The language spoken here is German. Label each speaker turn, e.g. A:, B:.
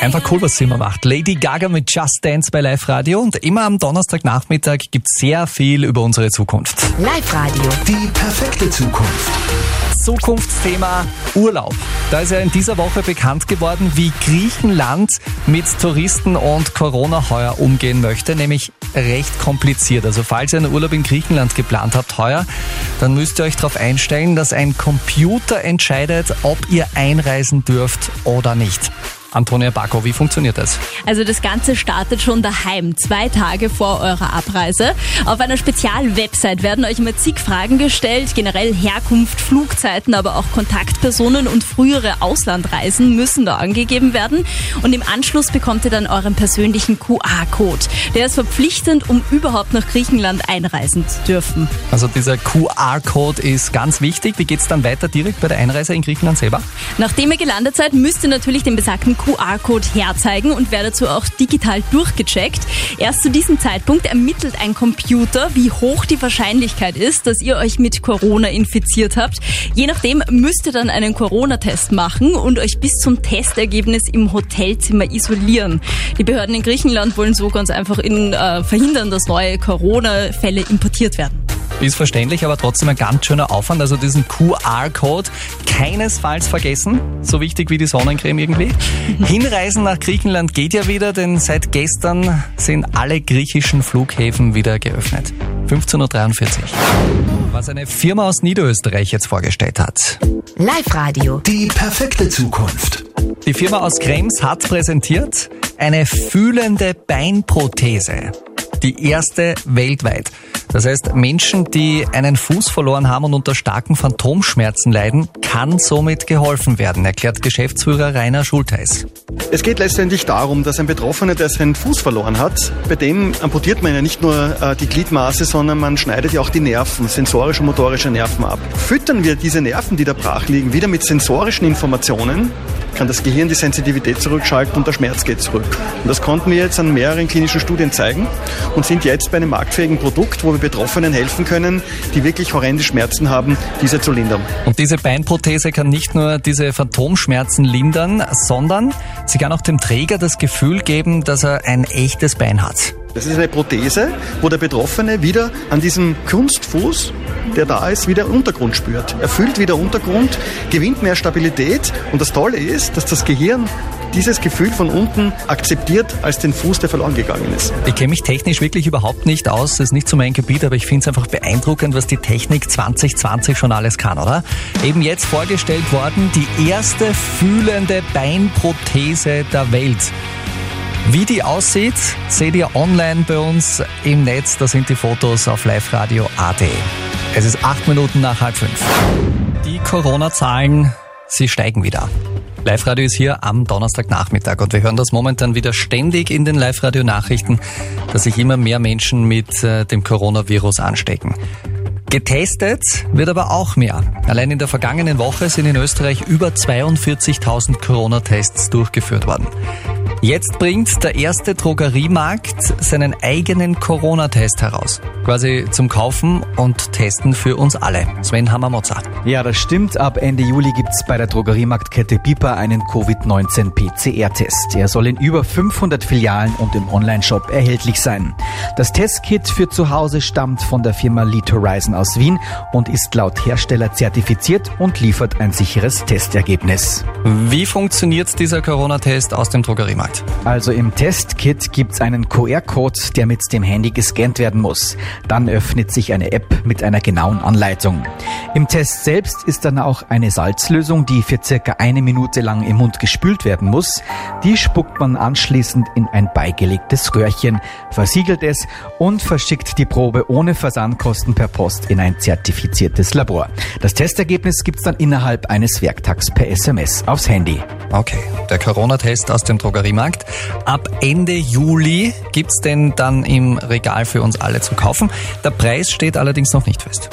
A: Einfach cool, was sie immer macht. Lady Gaga mit Just Dance bei Live Radio und immer am Donnerstagnachmittag gibt's sehr viel über unsere Zukunft.
B: Live Radio.
C: Die perfekte Zukunft.
A: Zukunftsthema Urlaub. Da ist ja in dieser Woche bekannt geworden, wie Griechenland mit Touristen und Corona heuer umgehen möchte, nämlich recht kompliziert. Also falls ihr einen Urlaub in Griechenland geplant habt heuer, dann müsst ihr euch darauf einstellen, dass ein Computer entscheidet, ob ihr einreisen dürft oder nicht. Antonia Bacco, wie funktioniert das?
D: Also das Ganze startet schon daheim, zwei Tage vor eurer Abreise. Auf einer Spezialwebsite werden euch immer zig Fragen gestellt, generell Herkunft, Flugzeiten, aber auch Kontaktpersonen und frühere Auslandreisen müssen da angegeben werden. Und im Anschluss bekommt ihr dann euren persönlichen QR-Code. Der ist verpflichtend, um überhaupt nach Griechenland einreisen zu dürfen.
A: Also dieser QR-Code ist ganz wichtig. Wie geht's dann weiter direkt bei der Einreise in Griechenland selber?
D: Nachdem ihr gelandet seid, müsst ihr natürlich den besagten QR-Code herzeigen und werde dazu auch digital durchgecheckt. Erst zu diesem Zeitpunkt ermittelt ein Computer, wie hoch die Wahrscheinlichkeit ist, dass ihr euch mit Corona infiziert habt. Je nachdem müsst ihr dann einen Corona-Test machen und euch bis zum Testergebnis im Hotelzimmer isolieren. Die Behörden in Griechenland wollen so ganz einfach in, äh, verhindern, dass neue Corona-Fälle importiert werden.
A: Ist verständlich, aber trotzdem ein ganz schöner Aufwand. Also diesen QR-Code keinesfalls vergessen. So wichtig wie die Sonnencreme irgendwie. Hinreisen nach Griechenland geht ja wieder, denn seit gestern sind alle griechischen Flughäfen wieder geöffnet. 15.43 Uhr. Was eine Firma aus Niederösterreich jetzt vorgestellt hat.
B: Live Radio.
C: Die perfekte Zukunft.
A: Die Firma aus Krems hat präsentiert eine fühlende Beinprothese. Die erste weltweit. Das heißt, Menschen, die einen Fuß verloren haben und unter starken Phantomschmerzen leiden, kann somit geholfen werden, erklärt Geschäftsführer Rainer Schulteis.
E: Es geht letztendlich darum, dass ein Betroffener, der seinen Fuß verloren hat, bei dem amputiert man ja nicht nur äh, die Gliedmaße, sondern man schneidet ja auch die Nerven, sensorische und motorische Nerven ab. Füttern wir diese Nerven, die da brach liegen, wieder mit sensorischen Informationen, kann das Gehirn die Sensitivität zurückschalten und der Schmerz geht zurück. Und das konnten wir jetzt an mehreren klinischen Studien zeigen und sind jetzt bei einem marktfähigen Produkt, wo wir Betroffenen helfen können, die wirklich horrende Schmerzen haben, diese zu lindern.
A: Und diese Beinprothese kann nicht nur diese Phantomschmerzen lindern, sondern sie kann auch dem Träger das Gefühl geben, dass er ein echtes Bein hat.
E: Das ist eine Prothese, wo der Betroffene wieder an diesem Kunstfuß, der da ist, wieder Untergrund spürt. Er fühlt wieder Untergrund, gewinnt mehr Stabilität und das Tolle ist, dass das Gehirn dieses Gefühl von unten akzeptiert als den Fuß, der verloren gegangen ist.
A: Ich kenne mich technisch wirklich überhaupt nicht aus, das ist nicht so mein Gebiet, aber ich finde es einfach beeindruckend, was die Technik 2020 schon alles kann, oder? Eben jetzt vorgestellt worden, die erste fühlende Beinprothese der Welt. Wie die aussieht, seht ihr online bei uns im Netz. Da sind die Fotos auf liveradio.at. Es ist acht Minuten nach halb fünf. Die Corona-Zahlen, sie steigen wieder. Live-Radio ist hier am Donnerstagnachmittag und wir hören das momentan wieder ständig in den Live-Radio-Nachrichten, dass sich immer mehr Menschen mit äh, dem Coronavirus anstecken. Getestet wird aber auch mehr. Allein in der vergangenen Woche sind in Österreich über 42.000 Corona-Tests durchgeführt worden. Jetzt bringt der erste Drogeriemarkt seinen eigenen Corona-Test heraus. Quasi zum Kaufen und Testen für uns alle. Sven Hammermotzer.
F: Ja, das stimmt. Ab Ende Juli gibt's bei der Drogeriemarktkette Piper einen Covid-19 PCR-Test. Er soll in über 500 Filialen und im Onlineshop erhältlich sein. Das Testkit für zu Hause stammt von der Firma Lead Horizon aus Wien und ist laut Hersteller zertifiziert und liefert ein sicheres Testergebnis.
A: Wie funktioniert dieser Corona-Test aus dem Drogeriemarkt?
F: Also im Testkit gibt's einen QR-Code, der mit dem Handy gescannt werden muss. Dann öffnet sich eine App mit einer genauen Anleitung. Im Test selbst ist dann auch eine Salzlösung, die für circa eine Minute lang im Mund gespült werden muss. Die spuckt man anschließend in ein beigelegtes Röhrchen, versiegelt es und verschickt die Probe ohne Versandkosten per Post in ein zertifiziertes Labor. Das Testergebnis gibt's dann innerhalb eines Werktags per SMS aufs Handy.
A: Okay, der Corona-Test aus dem Drogeriemarkt. Ab Ende Juli gibt's den dann im Regal für uns alle zu kaufen. Der Preis steht allerdings noch nicht fest.